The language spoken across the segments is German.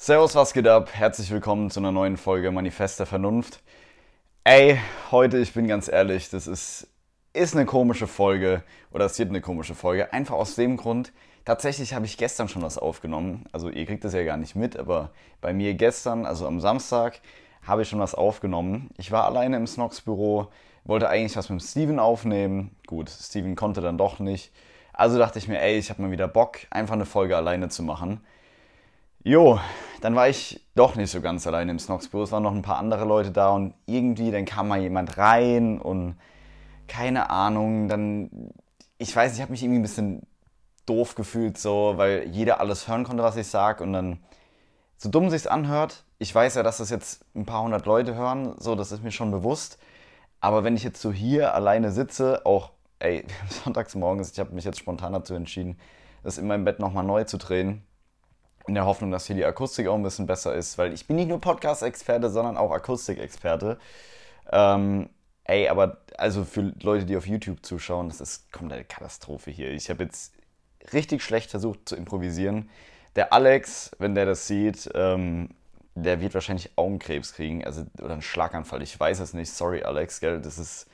Servus, was geht ab? Herzlich willkommen zu einer neuen Folge Manifest der Vernunft. Ey, heute, ich bin ganz ehrlich, das ist, ist eine komische Folge oder es wird eine komische Folge. Einfach aus dem Grund, tatsächlich habe ich gestern schon was aufgenommen. Also ihr kriegt das ja gar nicht mit, aber bei mir gestern, also am Samstag, habe ich schon was aufgenommen. Ich war alleine im Snox Büro, wollte eigentlich was mit Steven aufnehmen. Gut, Steven konnte dann doch nicht. Also dachte ich mir, ey, ich habe mal wieder Bock, einfach eine Folge alleine zu machen. Jo, dann war ich doch nicht so ganz alleine im Snox-Büro. Es waren noch ein paar andere Leute da und irgendwie, dann kam mal jemand rein und keine Ahnung, dann, ich weiß, ich habe mich irgendwie ein bisschen doof gefühlt, so, weil jeder alles hören konnte, was ich sage und dann, so dumm sich's anhört, ich weiß ja, dass das jetzt ein paar hundert Leute hören, so, das ist mir schon bewusst, aber wenn ich jetzt so hier alleine sitze, auch, ey, sonntags morgens, ich habe mich jetzt spontan dazu entschieden, das in meinem Bett nochmal neu zu drehen, in der Hoffnung, dass hier die Akustik auch ein bisschen besser ist, weil ich bin nicht nur Podcast-Experte, sondern auch Akustikexperte. Ähm, ey, aber also für Leute, die auf YouTube zuschauen, das ist komplette Katastrophe hier. Ich habe jetzt richtig schlecht versucht zu improvisieren. Der Alex, wenn der das sieht, ähm, der wird wahrscheinlich Augenkrebs kriegen, also oder einen Schlaganfall. Ich weiß es nicht. Sorry, Alex, gell, das ist.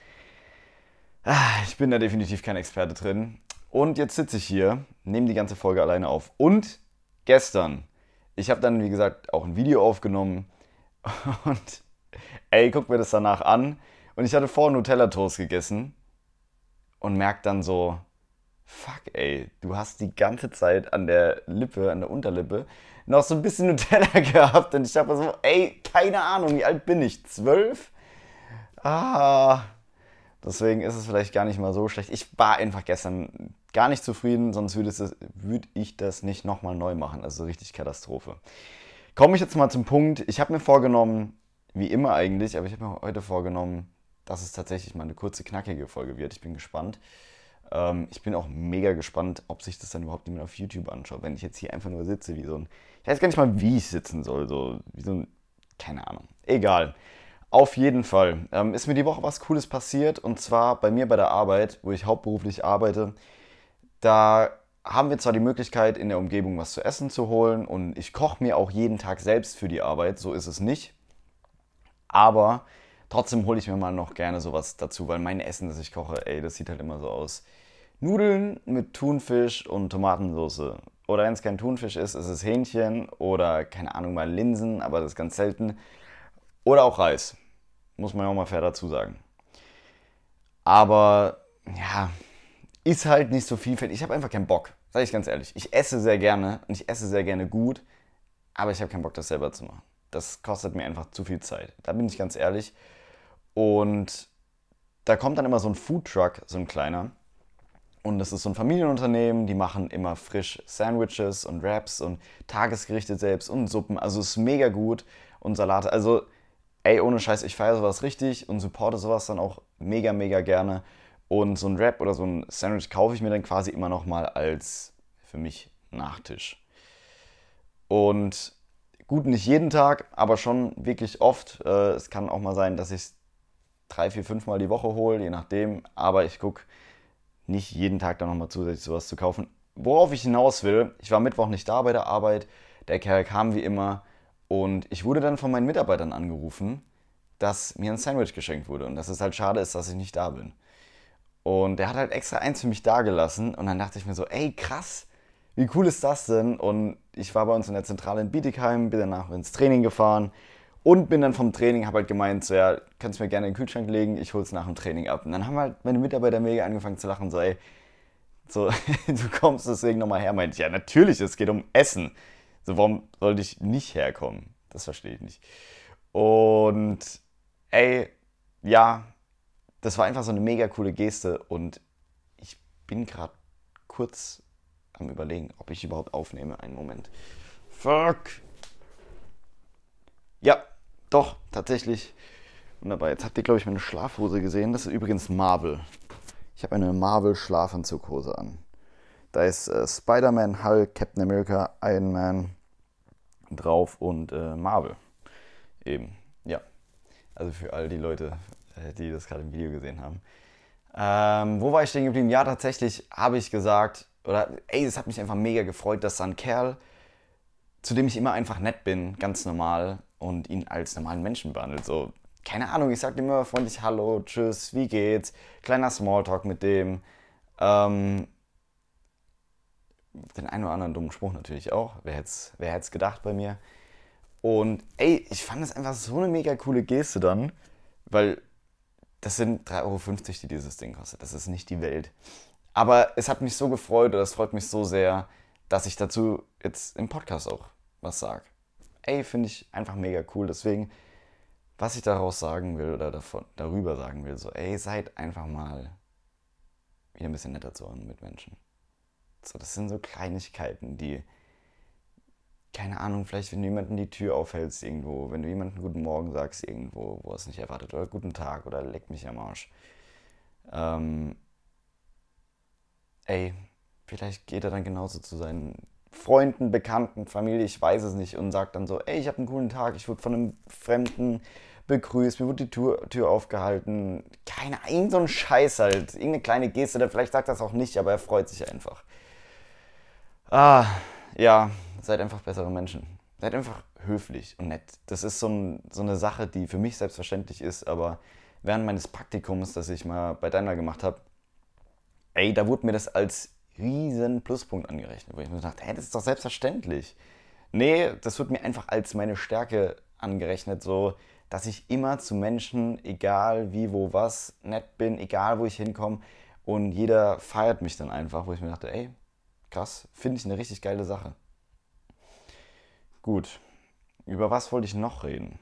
Ah, ich bin da definitiv kein Experte drin. Und jetzt sitze ich hier, nehme die ganze Folge alleine auf und gestern, ich habe dann, wie gesagt, auch ein Video aufgenommen und ey, guck mir das danach an. Und ich hatte vorher Nutella-Toast gegessen und merk dann so, fuck ey, du hast die ganze Zeit an der Lippe, an der Unterlippe, noch so ein bisschen Nutella gehabt. Und ich habe so, ey, keine Ahnung, wie alt bin ich? Zwölf? Ah, deswegen ist es vielleicht gar nicht mal so schlecht. Ich war einfach gestern gar nicht zufrieden, sonst würde, würde ich das nicht nochmal neu machen. Also richtig Katastrophe. Komme ich jetzt mal zum Punkt. Ich habe mir vorgenommen, wie immer eigentlich, aber ich habe mir heute vorgenommen, dass es tatsächlich mal eine kurze, knackige Folge wird. Ich bin gespannt. Ähm, ich bin auch mega gespannt, ob sich das dann überhaupt jemand auf YouTube anschaut, wenn ich jetzt hier einfach nur sitze, wie so ein. Ich weiß gar nicht mal, wie ich sitzen soll. So, wie so ein. Keine Ahnung. Egal. Auf jeden Fall ähm, ist mir die Woche was Cooles passiert und zwar bei mir bei der Arbeit, wo ich hauptberuflich arbeite. Da haben wir zwar die Möglichkeit, in der Umgebung was zu essen zu holen und ich koche mir auch jeden Tag selbst für die Arbeit, so ist es nicht. Aber trotzdem hole ich mir mal noch gerne sowas dazu, weil mein Essen, das ich koche, ey, das sieht halt immer so aus. Nudeln mit Thunfisch und Tomatensauce. Oder wenn es kein Thunfisch ist, ist es Hähnchen oder keine Ahnung, mal Linsen, aber das ist ganz selten. Oder auch Reis. Muss man ja auch mal fair dazu sagen. Aber ja, ist halt nicht so vielfältig. Ich habe einfach keinen Bock, sage ich ganz ehrlich. Ich esse sehr gerne und ich esse sehr gerne gut, aber ich habe keinen Bock, das selber zu machen. Das kostet mir einfach zu viel Zeit. Da bin ich ganz ehrlich. Und da kommt dann immer so ein Foodtruck, so ein kleiner. Und das ist so ein Familienunternehmen, die machen immer frisch Sandwiches und Wraps und Tagesgerichte selbst und Suppen. Also ist mega gut und Salate. Also, ey, ohne Scheiß, ich feiere sowas richtig und supporte sowas dann auch mega, mega gerne. Und so ein Wrap oder so ein Sandwich kaufe ich mir dann quasi immer noch mal als für mich Nachtisch. Und gut, nicht jeden Tag, aber schon wirklich oft. Äh, es kann auch mal sein, dass ich es drei, vier, fünf Mal die Woche hole, je nachdem. Aber ich gucke nicht jeden Tag dann nochmal zusätzlich sowas zu kaufen. Worauf ich hinaus will, ich war Mittwoch nicht da bei der Arbeit. Der Kerl kam wie immer und ich wurde dann von meinen Mitarbeitern angerufen, dass mir ein Sandwich geschenkt wurde und dass es halt schade ist, dass ich nicht da bin. Und der hat halt extra eins für mich dagelassen. Und dann dachte ich mir so, ey, krass, wie cool ist das denn? Und ich war bei uns in der Zentrale in Bietigheim, bin danach ins Training gefahren und bin dann vom Training, habe halt gemeint, so, ja, kannst mir gerne in den Kühlschrank legen, ich hol's nach dem Training ab. Und dann haben halt meine Mitarbeiter mega angefangen zu lachen, so, ey, so, du kommst deswegen nochmal her, meinte ich, ja, natürlich, es geht um Essen. So, warum sollte ich nicht herkommen? Das verstehe ich nicht. Und, ey, ja, das war einfach so eine mega coole Geste und ich bin gerade kurz am überlegen, ob ich überhaupt aufnehme. Einen Moment. Fuck. Ja, doch, tatsächlich. Wunderbar. Jetzt habt ihr, glaube ich, meine Schlafhose gesehen. Das ist übrigens Marvel. Ich habe eine Marvel Schlafanzughose an. Da ist äh, Spider-Man, Hulk, Captain America, Iron Man drauf und äh, Marvel. Eben, ja. Also für all die Leute, äh, die das gerade im Video gesehen haben. Ähm, wo war ich stehen geblieben? Ja, tatsächlich habe ich gesagt, oder ey, es hat mich einfach mega gefreut, dass da ein Kerl zu dem ich immer einfach nett bin, ganz normal und ihn als normalen Menschen behandelt. So, keine Ahnung, ich sage immer freundlich Hallo, Tschüss, wie geht's? Kleiner Smalltalk mit dem. Ähm, den einen oder anderen dummen Spruch natürlich auch. Wer hätte es wer gedacht bei mir? Und ey, ich fand das einfach so eine mega coole Geste dann, weil das sind 3,50 Euro, die dieses Ding kostet. Das ist nicht die Welt. Aber es hat mich so gefreut oder es freut mich so sehr, dass ich dazu jetzt im Podcast auch was sage. Ey, finde ich einfach mega cool. Deswegen, was ich daraus sagen will oder davon, darüber sagen will, so, ey, seid einfach mal wieder ein bisschen netter zu euren Mitmenschen. So, das sind so Kleinigkeiten, die, keine Ahnung, vielleicht wenn du jemanden die Tür aufhältst irgendwo, wenn du jemanden guten Morgen sagst irgendwo, wo er es nicht erwartet, oder guten Tag oder leck mich am Arsch. Ähm, ey, vielleicht geht er dann genauso zu seinen Freunden, Bekannten, Familie, ich weiß es nicht, und sagt dann so, ey, ich habe einen coolen Tag, ich wurde von einem Fremden begrüßt, mir wurde die Tür, Tür aufgehalten. Keine, irgend so ein Scheiß halt. Irgendeine kleine Geste, der vielleicht sagt das auch nicht, aber er freut sich einfach. Ah, ja, seid einfach bessere Menschen. Seid einfach höflich und nett. Das ist so, ein, so eine Sache, die für mich selbstverständlich ist, aber während meines Praktikums, das ich mal bei Daimler gemacht habe, ey, da wurde mir das als riesen Pluspunkt angerechnet, wo ich mir dachte, hey, das ist doch selbstverständlich. Nee, das wird mir einfach als meine Stärke angerechnet, so, dass ich immer zu Menschen, egal wie, wo, was, nett bin, egal wo ich hinkomme und jeder feiert mich dann einfach, wo ich mir dachte, ey, Krass, finde ich eine richtig geile Sache. Gut, über was wollte ich noch reden?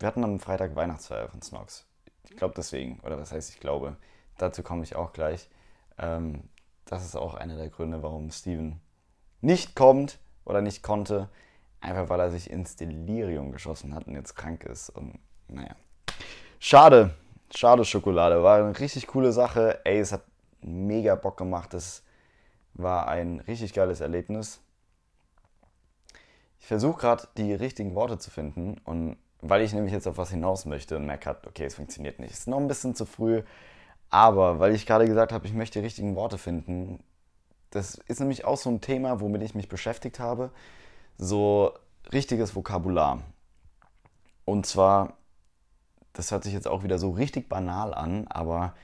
Wir hatten am Freitag Weihnachtsfeier von Snox. Ich glaube deswegen, oder was heißt ich glaube, dazu komme ich auch gleich. Ähm, das ist auch einer der Gründe, warum Steven nicht kommt oder nicht konnte. Einfach weil er sich ins Delirium geschossen hat und jetzt krank ist. Und naja. Schade. Schade Schokolade. War eine richtig coole Sache. Ey, es hat mega Bock gemacht. Das war ein richtig geiles Erlebnis. Ich versuche gerade die richtigen Worte zu finden und weil ich nämlich jetzt auf was hinaus möchte und merke, okay, es funktioniert nicht. Es ist noch ein bisschen zu früh, aber weil ich gerade gesagt habe, ich möchte die richtigen Worte finden, das ist nämlich auch so ein Thema, womit ich mich beschäftigt habe, so richtiges Vokabular. Und zwar, das hört sich jetzt auch wieder so richtig banal an, aber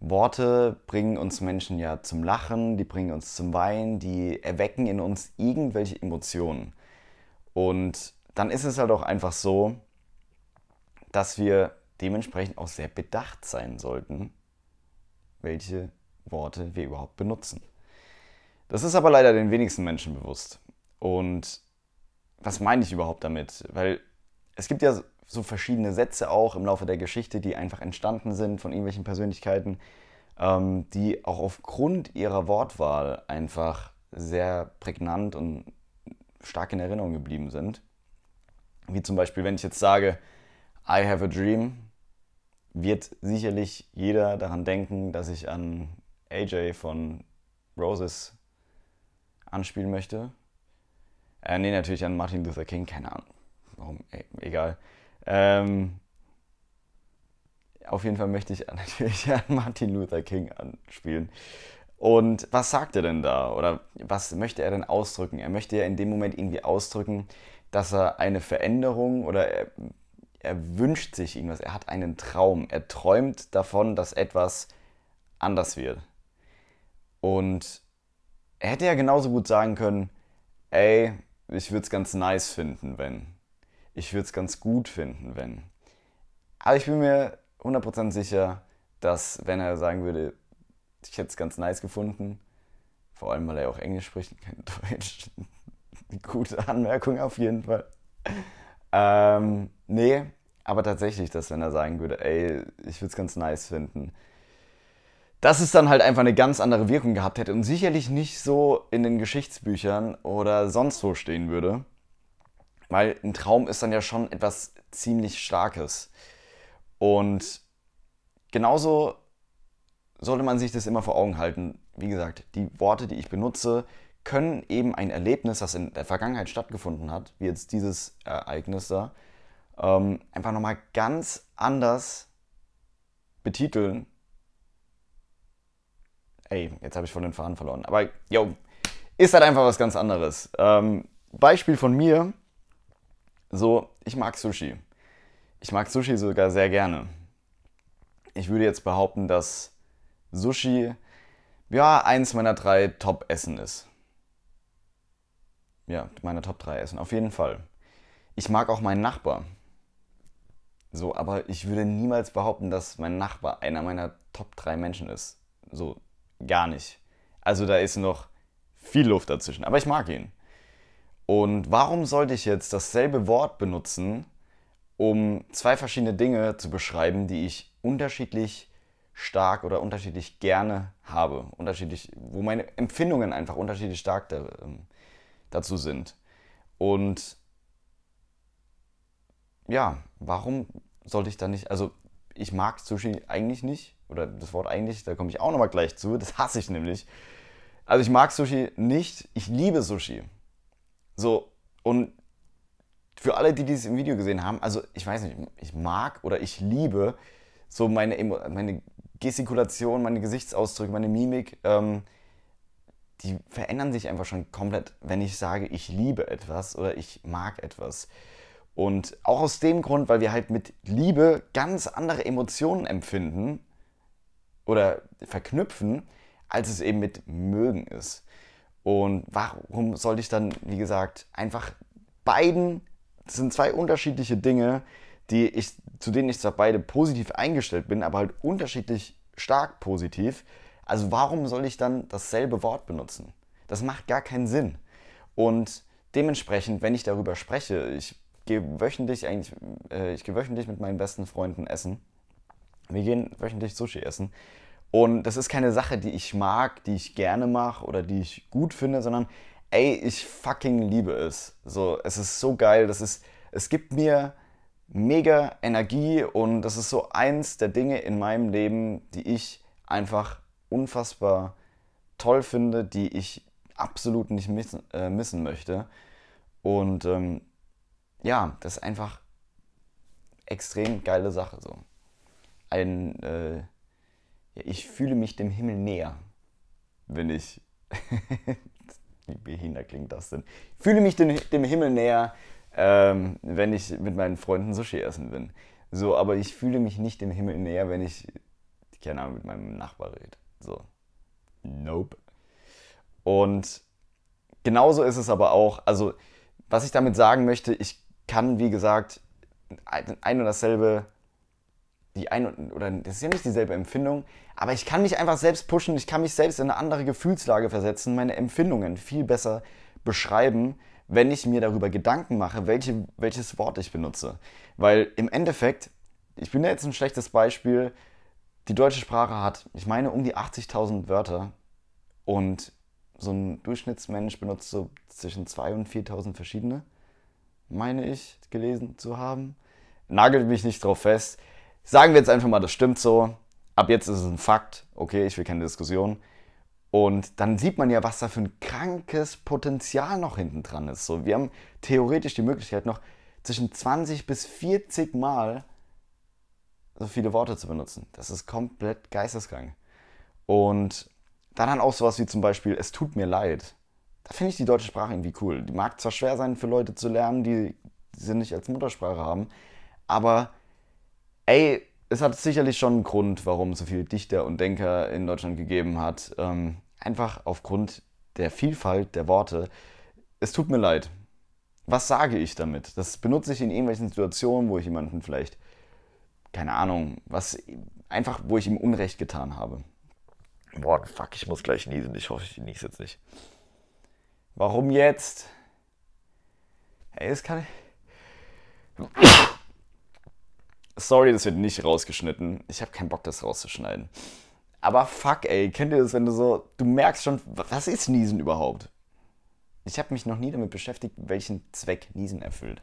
Worte bringen uns Menschen ja zum Lachen, die bringen uns zum Weinen, die erwecken in uns irgendwelche Emotionen. Und dann ist es halt auch einfach so, dass wir dementsprechend auch sehr bedacht sein sollten, welche Worte wir überhaupt benutzen. Das ist aber leider den wenigsten Menschen bewusst. Und was meine ich überhaupt damit? Weil es gibt ja so verschiedene Sätze auch im Laufe der Geschichte, die einfach entstanden sind von irgendwelchen Persönlichkeiten, ähm, die auch aufgrund ihrer Wortwahl einfach sehr prägnant und stark in Erinnerung geblieben sind. Wie zum Beispiel, wenn ich jetzt sage, I have a dream, wird sicherlich jeder daran denken, dass ich an AJ von Roses anspielen möchte. Äh, nee, natürlich an Martin Luther King, keine Ahnung. Warum, e egal. Ähm, auf jeden Fall möchte ich natürlich an Martin Luther King anspielen. Und was sagt er denn da? Oder was möchte er denn ausdrücken? Er möchte ja in dem Moment irgendwie ausdrücken, dass er eine Veränderung oder er, er wünscht sich irgendwas. Er hat einen Traum. Er träumt davon, dass etwas anders wird. Und er hätte ja genauso gut sagen können, ey, ich würde es ganz nice finden, wenn ich würde es ganz gut finden, wenn. Aber ich bin mir 100% sicher, dass wenn er sagen würde, ich hätte es ganz nice gefunden, vor allem weil er auch Englisch spricht und kein Deutsch, gute Anmerkung auf jeden Fall. Ähm, nee, aber tatsächlich, dass wenn er sagen würde, ey, ich würde es ganz nice finden, dass es dann halt einfach eine ganz andere Wirkung gehabt hätte und sicherlich nicht so in den Geschichtsbüchern oder sonst wo stehen würde. Weil ein Traum ist dann ja schon etwas ziemlich Starkes. Und genauso sollte man sich das immer vor Augen halten. Wie gesagt, die Worte, die ich benutze, können eben ein Erlebnis, das in der Vergangenheit stattgefunden hat, wie jetzt dieses Ereignis da, ähm, einfach nochmal ganz anders betiteln. Ey, jetzt habe ich von den Faden verloren. Aber, yo, ist halt einfach was ganz anderes. Ähm, Beispiel von mir, so, ich mag Sushi. Ich mag Sushi sogar sehr gerne. Ich würde jetzt behaupten, dass Sushi ja eins meiner drei Top-Essen ist. Ja, meine Top 3 Essen, auf jeden Fall. Ich mag auch meinen Nachbar. So, aber ich würde niemals behaupten, dass mein Nachbar einer meiner Top 3 Menschen ist. So, gar nicht. Also da ist noch viel Luft dazwischen, aber ich mag ihn. Und warum sollte ich jetzt dasselbe Wort benutzen, um zwei verschiedene Dinge zu beschreiben, die ich unterschiedlich stark oder unterschiedlich gerne habe, unterschiedlich, wo meine Empfindungen einfach unterschiedlich stark da, ähm, dazu sind. Und ja, warum sollte ich da nicht, also ich mag Sushi eigentlich nicht, oder das Wort eigentlich, da komme ich auch nochmal gleich zu, das hasse ich nämlich. Also ich mag Sushi nicht, ich liebe Sushi. So, und für alle, die dieses im Video gesehen haben, also ich weiß nicht, ich mag oder ich liebe so meine, meine Gestikulation, meine Gesichtsausdrücke, meine Mimik, ähm, die verändern sich einfach schon komplett, wenn ich sage, ich liebe etwas oder ich mag etwas. Und auch aus dem Grund, weil wir halt mit Liebe ganz andere Emotionen empfinden oder verknüpfen, als es eben mit mögen ist. Und warum sollte ich dann, wie gesagt, einfach beiden, das sind zwei unterschiedliche Dinge, die ich, zu denen ich zwar beide positiv eingestellt bin, aber halt unterschiedlich stark positiv. Also warum soll ich dann dasselbe Wort benutzen? Das macht gar keinen Sinn. Und dementsprechend, wenn ich darüber spreche, ich gehe wöchentlich eigentlich, äh, ich gehe wöchentlich mit meinen besten Freunden essen. Wir gehen wöchentlich Sushi essen. Und das ist keine Sache, die ich mag, die ich gerne mache oder die ich gut finde, sondern ey, ich fucking liebe es. So, es ist so geil, das ist, es gibt mir mega Energie und das ist so eins der Dinge in meinem Leben, die ich einfach unfassbar toll finde, die ich absolut nicht missen, äh, missen möchte. Und ähm, ja, das ist einfach extrem geile Sache so. Ein äh, ja, ich fühle mich dem Himmel näher, wenn ich. Wie behindert klingt das denn? Ich fühle mich dem, dem Himmel näher, ähm, wenn ich mit meinen Freunden Sushi essen bin. So, aber ich fühle mich nicht dem Himmel näher, wenn ich, keine Ahnung, mit meinem Nachbar rede. So. Nope. Und genauso ist es aber auch, also, was ich damit sagen möchte, ich kann, wie gesagt, ein und dasselbe die ein oder das ist ja nicht dieselbe Empfindung, aber ich kann mich einfach selbst pushen, ich kann mich selbst in eine andere Gefühlslage versetzen, meine Empfindungen viel besser beschreiben, wenn ich mir darüber Gedanken mache, welche, welches Wort ich benutze. Weil im Endeffekt, ich bin ja jetzt ein schlechtes Beispiel, die deutsche Sprache hat, ich meine, um die 80.000 Wörter und so ein Durchschnittsmensch benutzt so zwischen 2.000 und 4.000 verschiedene, meine ich, gelesen zu haben. Nagelt mich nicht drauf fest. Sagen wir jetzt einfach mal, das stimmt so. Ab jetzt ist es ein Fakt. Okay, ich will keine Diskussion. Und dann sieht man ja, was da für ein krankes Potenzial noch hinten dran ist. So, wir haben theoretisch die Möglichkeit, noch zwischen 20 bis 40 Mal so viele Worte zu benutzen. Das ist komplett geisteskrank. Und dann dann auch sowas wie zum Beispiel, es tut mir leid. Da finde ich die deutsche Sprache irgendwie cool. Die mag zwar schwer sein für Leute zu lernen, die sie nicht als Muttersprache haben, aber ey, es hat sicherlich schon einen Grund, warum es so viele Dichter und Denker in Deutschland gegeben hat. Ähm, einfach aufgrund der Vielfalt der Worte. Es tut mir leid. Was sage ich damit? Das benutze ich in irgendwelchen Situationen, wo ich jemanden vielleicht, keine Ahnung, was einfach, wo ich ihm Unrecht getan habe. Boah, fuck, ich muss gleich niesen. Ich hoffe, ich niese jetzt nicht. Warum jetzt? Ey, das kann ich. Sorry, das wird nicht rausgeschnitten. Ich habe keinen Bock, das rauszuschneiden. Aber fuck, ey, kennt ihr das, wenn du so, du merkst schon, was ist Niesen überhaupt? Ich habe mich noch nie damit beschäftigt, welchen Zweck Niesen erfüllt.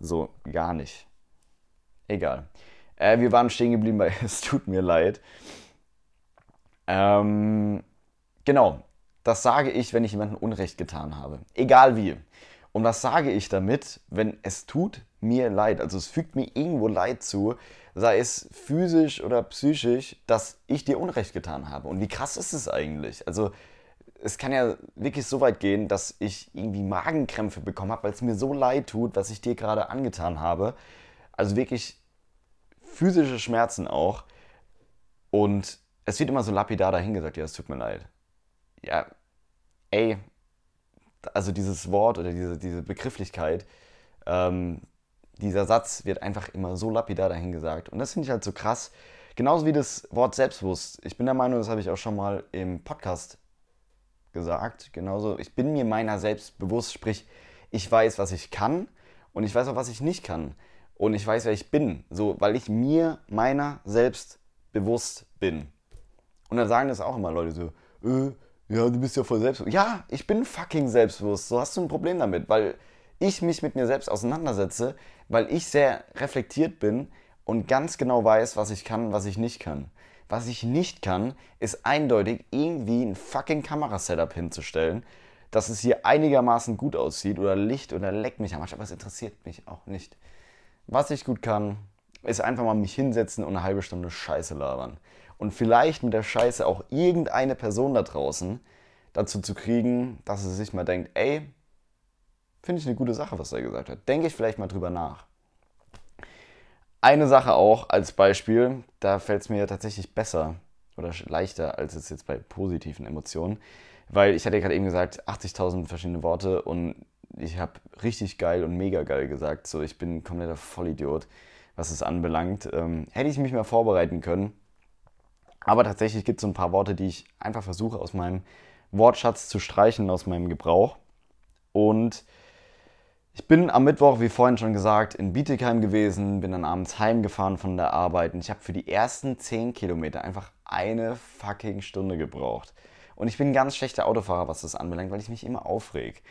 So, gar nicht. Egal. Äh, wir waren stehen geblieben bei Es tut mir leid. Ähm, genau, das sage ich, wenn ich jemandem Unrecht getan habe. Egal wie. Und was sage ich damit, wenn es tut mir leid? Also es fügt mir irgendwo Leid zu, sei es physisch oder psychisch, dass ich dir Unrecht getan habe. Und wie krass ist es eigentlich? Also es kann ja wirklich so weit gehen, dass ich irgendwie Magenkrämpfe bekommen habe, weil es mir so leid tut, was ich dir gerade angetan habe. Also wirklich physische Schmerzen auch. Und es wird immer so lapidar dahingesagt, ja, es tut mir leid. Ja, ey, also dieses Wort oder diese, diese Begrifflichkeit, ähm, dieser Satz wird einfach immer so lapidar dahingesagt. Und das finde ich halt so krass. Genauso wie das Wort selbstbewusst. Ich bin der Meinung, das habe ich auch schon mal im Podcast gesagt. Genauso, ich bin mir meiner selbst bewusst, sprich, ich weiß, was ich kann und ich weiß auch, was ich nicht kann. Und ich weiß, wer ich bin. So, weil ich mir meiner selbst bewusst bin. Und dann sagen das auch immer Leute so, äh, ja, du bist ja voll selbstbewusst. Ja, ich bin fucking selbstbewusst. So hast du ein Problem damit, weil ich mich mit mir selbst auseinandersetze, weil ich sehr reflektiert bin und ganz genau weiß, was ich kann, was ich nicht kann. Was ich nicht kann, ist eindeutig irgendwie ein fucking Kamerasetup hinzustellen, dass es hier einigermaßen gut aussieht oder Licht oder leck mich am Arsch, aber es interessiert mich auch nicht. Was ich gut kann, ist einfach mal mich hinsetzen und eine halbe Stunde Scheiße labern. Und vielleicht mit der Scheiße auch irgendeine Person da draußen dazu zu kriegen, dass sie sich mal denkt, ey, finde ich eine gute Sache, was er gesagt hat. Denke ich vielleicht mal drüber nach. Eine Sache auch als Beispiel, da fällt es mir tatsächlich besser oder leichter als es jetzt bei positiven Emotionen, weil ich hatte gerade eben gesagt, 80.000 verschiedene Worte und ich habe richtig geil und mega geil gesagt. So, ich bin ein kompletter Vollidiot, was es anbelangt. Ähm, hätte ich mich mal vorbereiten können. Aber tatsächlich gibt es so ein paar Worte, die ich einfach versuche aus meinem Wortschatz zu streichen, aus meinem Gebrauch. Und ich bin am Mittwoch, wie vorhin schon gesagt, in Bietigheim gewesen, bin dann abends heimgefahren von der Arbeit und ich habe für die ersten 10 Kilometer einfach eine fucking Stunde gebraucht. Und ich bin ein ganz schlechter Autofahrer, was das anbelangt, weil ich mich immer aufreg.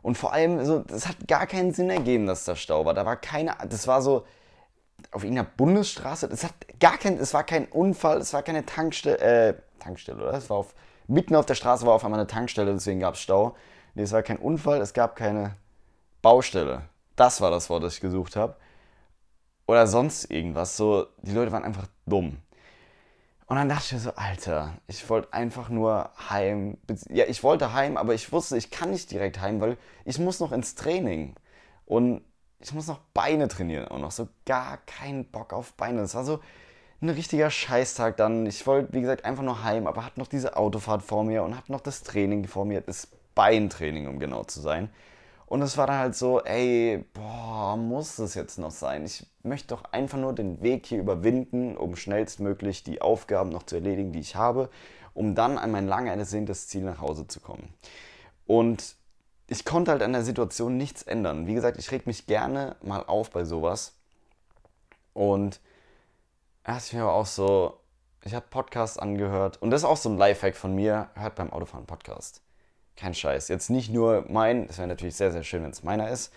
Und vor allem, so, das hat gar keinen Sinn ergeben, dass da Stau war. Da war keine, das war so auf irgendeiner Bundesstraße. Es hat gar kein, es war kein Unfall, es war keine Tankstelle, äh, Tankstelle, oder? Es war auf, mitten auf der Straße war auf einmal eine Tankstelle, deswegen gab es Stau. Nee, es war kein Unfall, es gab keine Baustelle. Das war das Wort, das ich gesucht habe. Oder sonst irgendwas. So, die Leute waren einfach dumm. Und dann dachte ich mir so, Alter, ich wollte einfach nur heim. Ja, ich wollte heim, aber ich wusste, ich kann nicht direkt heim, weil ich muss noch ins Training. Und ich muss noch Beine trainieren und noch so gar keinen Bock auf Beine. Das war so ein richtiger Scheißtag dann. Ich wollte, wie gesagt, einfach nur heim, aber hatte noch diese Autofahrt vor mir und hatte noch das Training vor mir, das Beintraining, um genau zu sein. Und es war dann halt so, ey, boah, muss das jetzt noch sein? Ich möchte doch einfach nur den Weg hier überwinden, um schnellstmöglich die Aufgaben noch zu erledigen, die ich habe, um dann an mein lange ersehntes Ziel nach Hause zu kommen. Und ich konnte halt an der Situation nichts ändern. Wie gesagt, ich reg mich gerne mal auf bei sowas. Und erst mir aber auch so, ich habe Podcasts angehört und das ist auch so ein Lifehack von mir, hört beim Autofahren Podcast. Kein Scheiß. Jetzt nicht nur mein, das wäre natürlich sehr, sehr schön, wenn es meiner ist.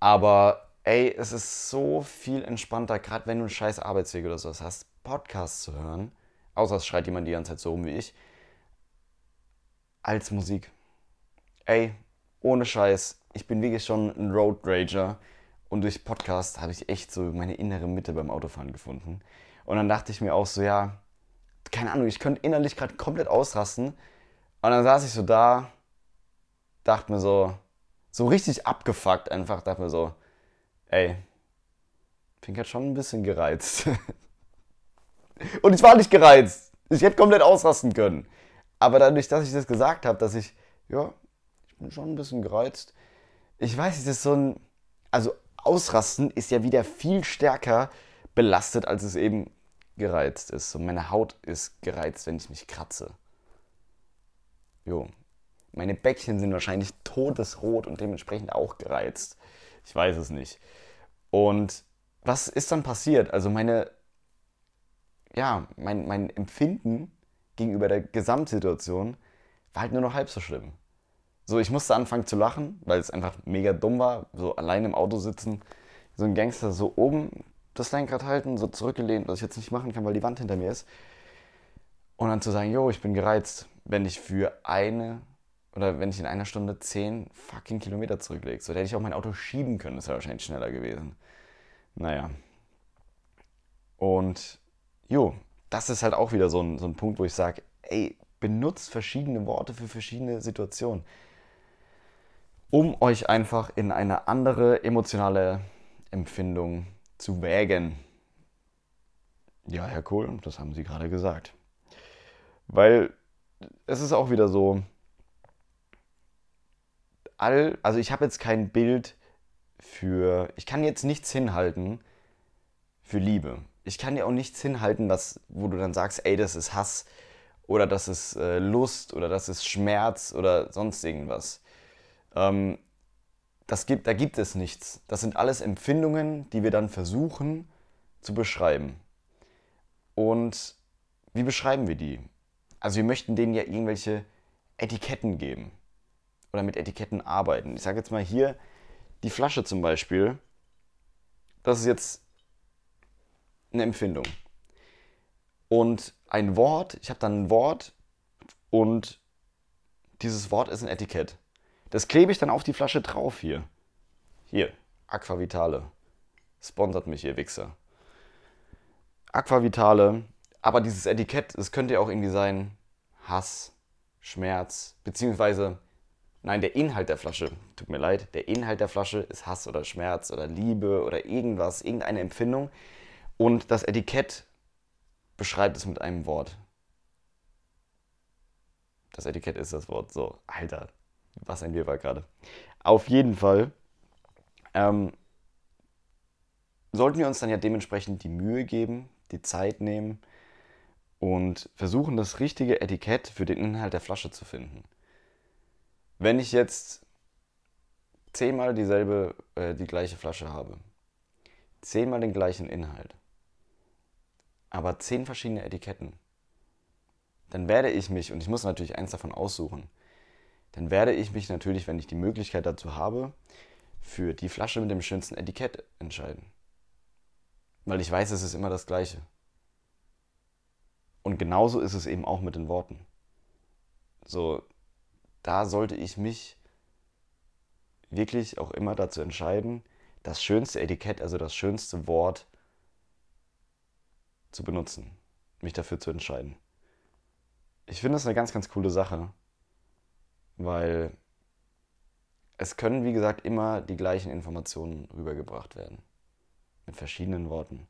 Aber ey, es ist so viel entspannter, gerade wenn du einen scheiß Arbeitsweg oder sowas hast, Podcasts zu hören, außer es schreit jemand die ganze Zeit so rum wie ich, als Musik. Ey, ohne Scheiß, ich bin wirklich schon ein Road Rager und durch Podcast habe ich echt so meine innere Mitte beim Autofahren gefunden. Und dann dachte ich mir auch so, ja, keine Ahnung, ich könnte innerlich gerade komplett ausrasten, und dann saß ich so da, dachte mir so, so richtig abgefuckt einfach, dachte mir so, ey, bin gerade schon ein bisschen gereizt. Und ich war nicht gereizt. Ich hätte komplett ausrasten können. Aber dadurch, dass ich das gesagt habe, dass ich, ja, ich bin schon ein bisschen gereizt. Ich weiß, es ist so ein, also ausrasten ist ja wieder viel stärker belastet, als es eben gereizt ist. Und meine Haut ist gereizt, wenn ich mich kratze jo, meine Bäckchen sind wahrscheinlich todesrot und dementsprechend auch gereizt. Ich weiß es nicht. Und was ist dann passiert? Also meine, ja, mein, mein Empfinden gegenüber der Gesamtsituation war halt nur noch halb so schlimm. So, ich musste anfangen zu lachen, weil es einfach mega dumm war, so allein im Auto sitzen, so ein Gangster so oben das Lenkrad halten, so zurückgelehnt, was ich jetzt nicht machen kann, weil die Wand hinter mir ist. Und dann zu sagen, jo, ich bin gereizt wenn ich für eine oder wenn ich in einer Stunde zehn fucking Kilometer zurücklege. So, da hätte ich auch mein Auto schieben können, das wäre wahrscheinlich schneller gewesen. Naja. Und jo, das ist halt auch wieder so ein, so ein Punkt, wo ich sage, ey, benutzt verschiedene Worte für verschiedene Situationen, um euch einfach in eine andere emotionale Empfindung zu wägen. Ja, Herr Kohl, das haben Sie gerade gesagt. Weil es ist auch wieder so, all, also ich habe jetzt kein Bild für, ich kann jetzt nichts hinhalten für Liebe. Ich kann dir auch nichts hinhalten, was, wo du dann sagst, ey, das ist Hass oder das ist äh, Lust oder das ist Schmerz oder sonst irgendwas. Ähm, das gibt, da gibt es nichts. Das sind alles Empfindungen, die wir dann versuchen zu beschreiben. Und wie beschreiben wir die? Also wir möchten denen ja irgendwelche Etiketten geben oder mit Etiketten arbeiten. Ich sage jetzt mal hier die Flasche zum Beispiel. Das ist jetzt eine Empfindung. Und ein Wort, ich habe dann ein Wort und dieses Wort ist ein Etikett. Das klebe ich dann auf die Flasche drauf hier. Hier, Aquavitale. Sponsert mich, ihr Wichser. Aquavitale aber dieses Etikett, es könnte ja auch irgendwie sein Hass, Schmerz, beziehungsweise, nein, der Inhalt der Flasche, tut mir leid, der Inhalt der Flasche ist Hass oder Schmerz oder Liebe oder irgendwas, irgendeine Empfindung. Und das Etikett beschreibt es mit einem Wort. Das Etikett ist das Wort. So, Alter, was ein Wirrwarr gerade. Auf jeden Fall ähm, sollten wir uns dann ja dementsprechend die Mühe geben, die Zeit nehmen, und versuchen, das richtige Etikett für den Inhalt der Flasche zu finden. Wenn ich jetzt zehnmal dieselbe, äh, die gleiche Flasche habe, zehnmal den gleichen Inhalt, aber zehn verschiedene Etiketten, dann werde ich mich, und ich muss natürlich eins davon aussuchen, dann werde ich mich natürlich, wenn ich die Möglichkeit dazu habe, für die Flasche mit dem schönsten Etikett entscheiden. Weil ich weiß, es ist immer das gleiche. Und genauso ist es eben auch mit den Worten. So, da sollte ich mich wirklich auch immer dazu entscheiden, das schönste Etikett, also das schönste Wort zu benutzen, mich dafür zu entscheiden. Ich finde das eine ganz, ganz coole Sache, weil es können, wie gesagt, immer die gleichen Informationen rübergebracht werden. Mit verschiedenen Worten.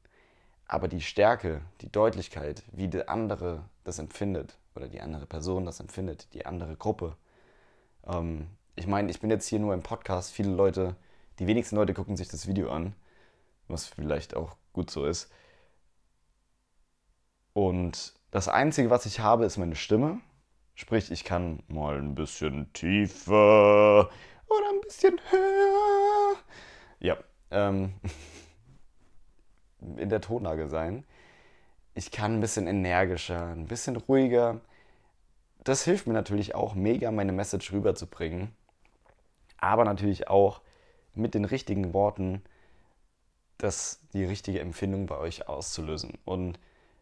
Aber die Stärke, die Deutlichkeit, wie der andere das empfindet oder die andere Person das empfindet, die andere Gruppe. Ähm, ich meine, ich bin jetzt hier nur im Podcast. Viele Leute, die wenigsten Leute gucken sich das Video an, was vielleicht auch gut so ist. Und das Einzige, was ich habe, ist meine Stimme. Sprich, ich kann mal ein bisschen tiefer oder ein bisschen höher. Ja, ähm, in der Tonlage sein. Ich kann ein bisschen energischer, ein bisschen ruhiger. Das hilft mir natürlich auch mega, meine Message rüberzubringen. Aber natürlich auch mit den richtigen Worten das, die richtige Empfindung bei euch auszulösen. Und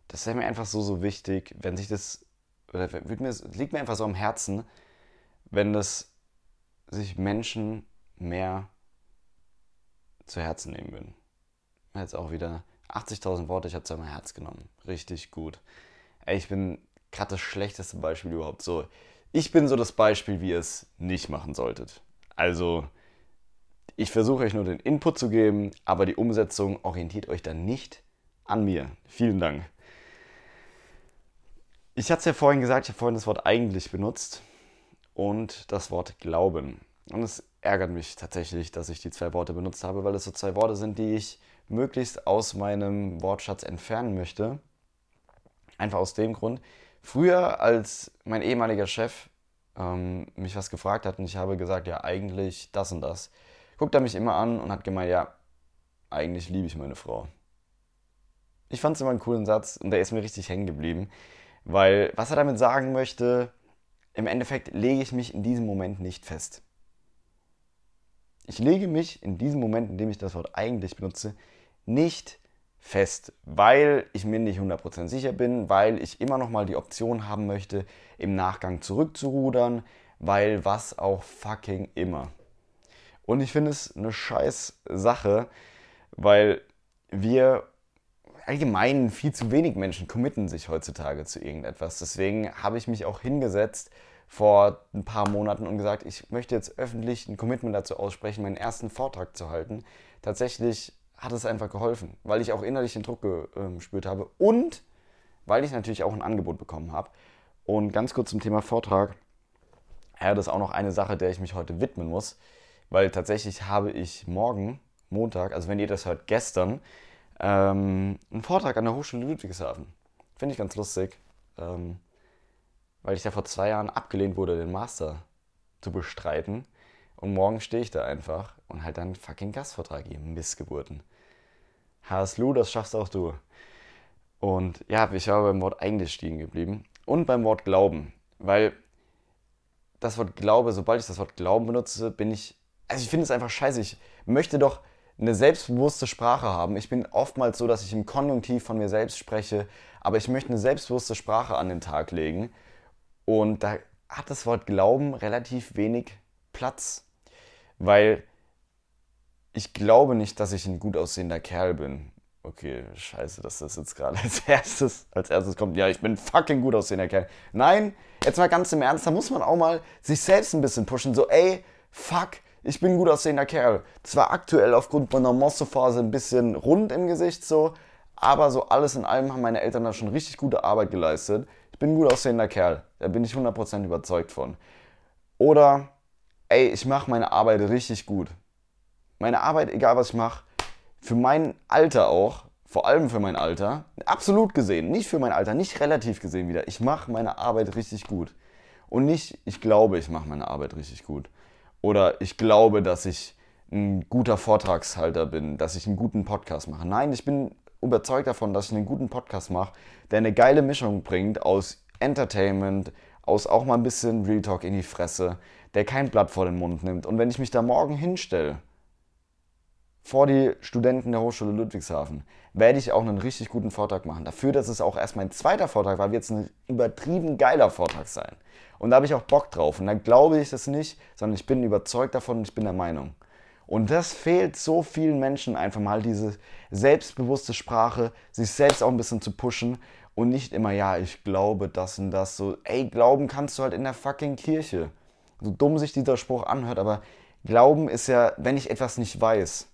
das wäre mir einfach so, so wichtig, wenn sich das, oder mir, liegt mir einfach so am Herzen, wenn das sich Menschen mehr zu Herzen nehmen würden. Jetzt auch wieder 80.000 Worte, ich habe es ja mein Herz genommen. Richtig gut. Ey, ich bin gerade das schlechteste Beispiel überhaupt. So, ich bin so das Beispiel, wie ihr es nicht machen solltet. Also, ich versuche euch nur den Input zu geben, aber die Umsetzung orientiert euch dann nicht an mir. Vielen Dank. Ich hatte es ja vorhin gesagt, ich habe vorhin das Wort eigentlich benutzt und das Wort glauben. Und es ärgert mich tatsächlich, dass ich die zwei Worte benutzt habe, weil es so zwei Worte sind, die ich möglichst aus meinem Wortschatz entfernen möchte. Einfach aus dem Grund. Früher, als mein ehemaliger Chef ähm, mich was gefragt hat und ich habe gesagt, ja, eigentlich das und das, guckt er mich immer an und hat gemeint, ja, eigentlich liebe ich meine Frau. Ich fand es immer einen coolen Satz und der ist mir richtig hängen geblieben, weil was er damit sagen möchte, im Endeffekt lege ich mich in diesem Moment nicht fest. Ich lege mich in diesem Moment, in dem ich das Wort eigentlich benutze, nicht fest, weil ich mir nicht 100% sicher bin, weil ich immer noch mal die Option haben möchte, im Nachgang zurückzurudern, weil was auch fucking immer. Und ich finde es eine scheiß Sache, weil wir, allgemein viel zu wenig Menschen committen sich heutzutage zu irgendetwas. Deswegen habe ich mich auch hingesetzt vor ein paar Monaten und gesagt, ich möchte jetzt öffentlich ein Commitment dazu aussprechen, meinen ersten Vortrag zu halten. Tatsächlich hat es einfach geholfen, weil ich auch innerlich den Druck gespürt habe und weil ich natürlich auch ein Angebot bekommen habe. Und ganz kurz zum Thema Vortrag. Ja, das ist auch noch eine Sache, der ich mich heute widmen muss, weil tatsächlich habe ich morgen, Montag, also wenn ihr das hört, gestern, ähm, einen Vortrag an der Hochschule Ludwigshafen. Finde ich ganz lustig, ähm, weil ich ja vor zwei Jahren abgelehnt wurde, den Master zu bestreiten. Und morgen stehe ich da einfach und halt dann fucking Gastvortrag geben. Missgeburten. Haslu, das schaffst auch du. Und ja, ich war beim Wort eigentlich stehen geblieben. Und beim Wort Glauben. Weil das Wort Glaube, sobald ich das Wort Glauben benutze, bin ich. Also ich finde es einfach scheiße. Ich möchte doch eine selbstbewusste Sprache haben. Ich bin oftmals so, dass ich im Konjunktiv von mir selbst spreche, aber ich möchte eine selbstbewusste Sprache an den Tag legen. Und da hat das Wort Glauben relativ wenig Platz, weil ich glaube nicht, dass ich ein gut aussehender Kerl bin. Okay, scheiße, dass das jetzt gerade als erstes, als erstes kommt. Ja, ich bin fucking gut aussehender Kerl. Nein, jetzt mal ganz im Ernst, da muss man auch mal sich selbst ein bisschen pushen. So, ey, fuck, ich bin gut aussehender Kerl. Zwar aktuell aufgrund meiner Mossephase ein bisschen rund im Gesicht so, aber so alles in allem haben meine Eltern da schon richtig gute Arbeit geleistet. Ich bin ein gut aussehender Kerl. Da bin ich 100% überzeugt von. Oder, ey, ich mache meine Arbeit richtig gut. Meine Arbeit, egal was ich mache, für mein Alter auch, vor allem für mein Alter, absolut gesehen, nicht für mein Alter, nicht relativ gesehen wieder. Ich mache meine Arbeit richtig gut. Und nicht, ich glaube, ich mache meine Arbeit richtig gut oder ich glaube, dass ich ein guter Vortragshalter bin, dass ich einen guten Podcast mache. Nein, ich bin überzeugt davon, dass ich einen guten Podcast mache, der eine geile Mischung bringt aus Entertainment, aus auch mal ein bisschen Real Talk in die Fresse, der kein Blatt vor den Mund nimmt. Und wenn ich mich da morgen hinstelle, vor die Studenten der Hochschule Ludwigshafen, werde ich auch einen richtig guten Vortrag machen. Dafür, dass es auch erst mein zweiter Vortrag war, wird es ein übertrieben geiler Vortrag sein. Und da habe ich auch Bock drauf. Und dann glaube ich das nicht, sondern ich bin überzeugt davon und ich bin der Meinung. Und das fehlt so vielen Menschen einfach mal, diese selbstbewusste Sprache, sich selbst auch ein bisschen zu pushen und nicht immer, ja, ich glaube das und das. So, ey, glauben kannst du halt in der fucking Kirche. So dumm sich dieser Spruch anhört, aber Glauben ist ja, wenn ich etwas nicht weiß.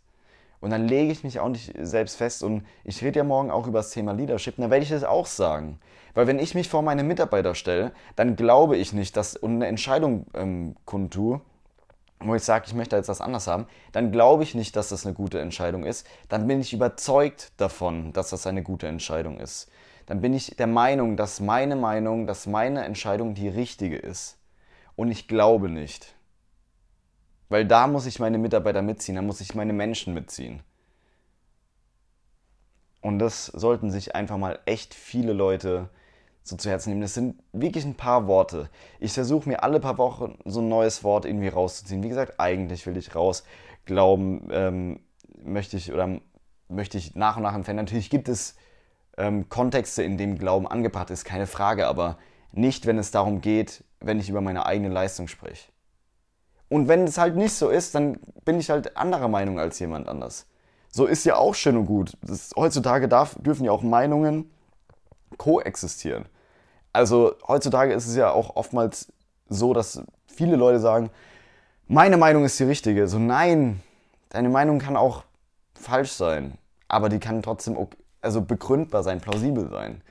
Und dann lege ich mich auch nicht selbst fest. Und ich rede ja morgen auch über das Thema Leadership. Dann werde ich das auch sagen. Weil wenn ich mich vor meine Mitarbeiter stelle, dann glaube ich nicht, dass und eine Entscheidung ähm, kundtue, wo ich sage, ich möchte jetzt was anders haben, dann glaube ich nicht, dass das eine gute Entscheidung ist. Dann bin ich überzeugt davon, dass das eine gute Entscheidung ist. Dann bin ich der Meinung, dass meine Meinung, dass meine Entscheidung die richtige ist. Und ich glaube nicht. Weil da muss ich meine Mitarbeiter mitziehen, da muss ich meine Menschen mitziehen. Und das sollten sich einfach mal echt viele Leute so zu Herzen nehmen. Das sind wirklich ein paar Worte. Ich versuche mir alle paar Wochen so ein neues Wort irgendwie rauszuziehen. Wie gesagt, eigentlich will ich raus. Glauben ähm, möchte ich oder möchte ich nach und nach entfernen. Natürlich gibt es ähm, Kontexte, in denen Glauben angebracht ist, keine Frage, aber nicht, wenn es darum geht, wenn ich über meine eigene Leistung spreche. Und wenn es halt nicht so ist, dann bin ich halt anderer Meinung als jemand anders. So ist ja auch schön und gut. Das, heutzutage darf, dürfen ja auch Meinungen koexistieren. Also heutzutage ist es ja auch oftmals so, dass viele Leute sagen, meine Meinung ist die richtige. So nein, deine Meinung kann auch falsch sein, aber die kann trotzdem also begründbar sein, plausibel sein.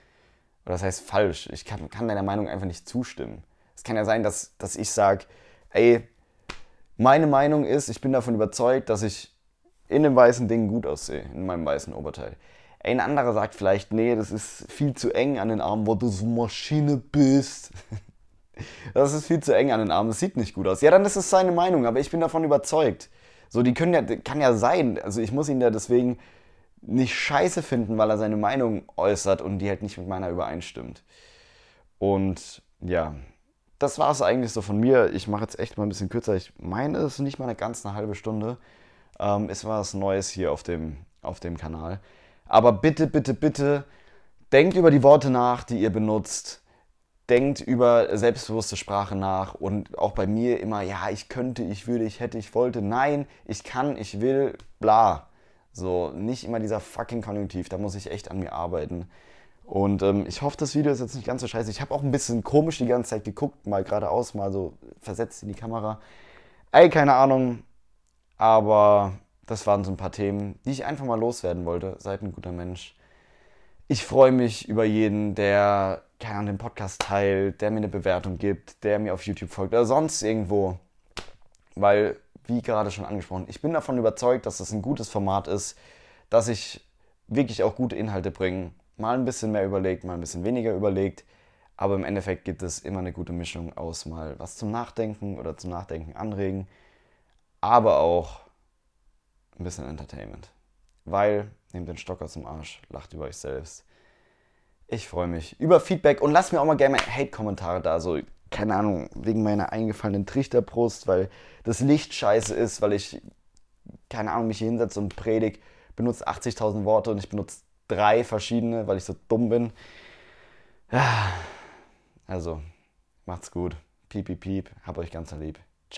Oder das heißt falsch. Ich kann, kann deiner Meinung einfach nicht zustimmen. Es kann ja sein, dass, dass ich sage, ey, meine Meinung ist, ich bin davon überzeugt, dass ich in dem weißen Ding gut aussehe, in meinem weißen Oberteil. Ein anderer sagt vielleicht, nee, das ist viel zu eng an den Armen, wo du so Maschine bist. Das ist viel zu eng an den Armen, das sieht nicht gut aus. Ja, dann ist es seine Meinung, aber ich bin davon überzeugt. So, die können ja, kann ja sein. Also ich muss ihn ja deswegen nicht scheiße finden, weil er seine Meinung äußert und die halt nicht mit meiner übereinstimmt. Und ja, das war es eigentlich so von mir. Ich mache jetzt echt mal ein bisschen kürzer. Ich meine, es ist nicht mal eine ganz eine halbe Stunde. Ähm, es war was Neues hier auf dem, auf dem Kanal. Aber bitte, bitte, bitte, denkt über die Worte nach, die ihr benutzt. Denkt über selbstbewusste Sprache nach und auch bei mir immer, ja, ich könnte, ich würde, ich hätte, ich wollte. Nein, ich kann, ich will, bla. So, nicht immer dieser fucking Konjunktiv, da muss ich echt an mir arbeiten. Und ähm, ich hoffe, das Video ist jetzt nicht ganz so scheiße. Ich habe auch ein bisschen komisch die ganze Zeit geguckt, mal geradeaus, mal so versetzt in die Kamera. Ey, keine Ahnung. Aber das waren so ein paar Themen, die ich einfach mal loswerden wollte. Seid ein guter Mensch. Ich freue mich über jeden, der keine Ahnung, den Podcast teilt, der mir eine Bewertung gibt, der mir auf YouTube folgt oder sonst irgendwo. Weil, wie gerade schon angesprochen, ich bin davon überzeugt, dass das ein gutes Format ist, dass ich wirklich auch gute Inhalte bringe mal ein bisschen mehr überlegt, mal ein bisschen weniger überlegt. Aber im Endeffekt gibt es immer eine gute Mischung aus mal was zum Nachdenken oder zum Nachdenken anregen, aber auch ein bisschen Entertainment. Weil, nehmt den Stocker zum Arsch, lacht über euch selbst. Ich freue mich über Feedback und lasst mir auch mal gerne Hate-Kommentare da. So, keine Ahnung, wegen meiner eingefallenen Trichterbrust, weil das Licht scheiße ist, weil ich, keine Ahnung, mich hier hinsetze und predige, benutze 80.000 Worte und ich benutze drei verschiedene, weil ich so dumm bin. Ja, also, macht's gut. Piep, piep, piep. Hab euch ganz lieb.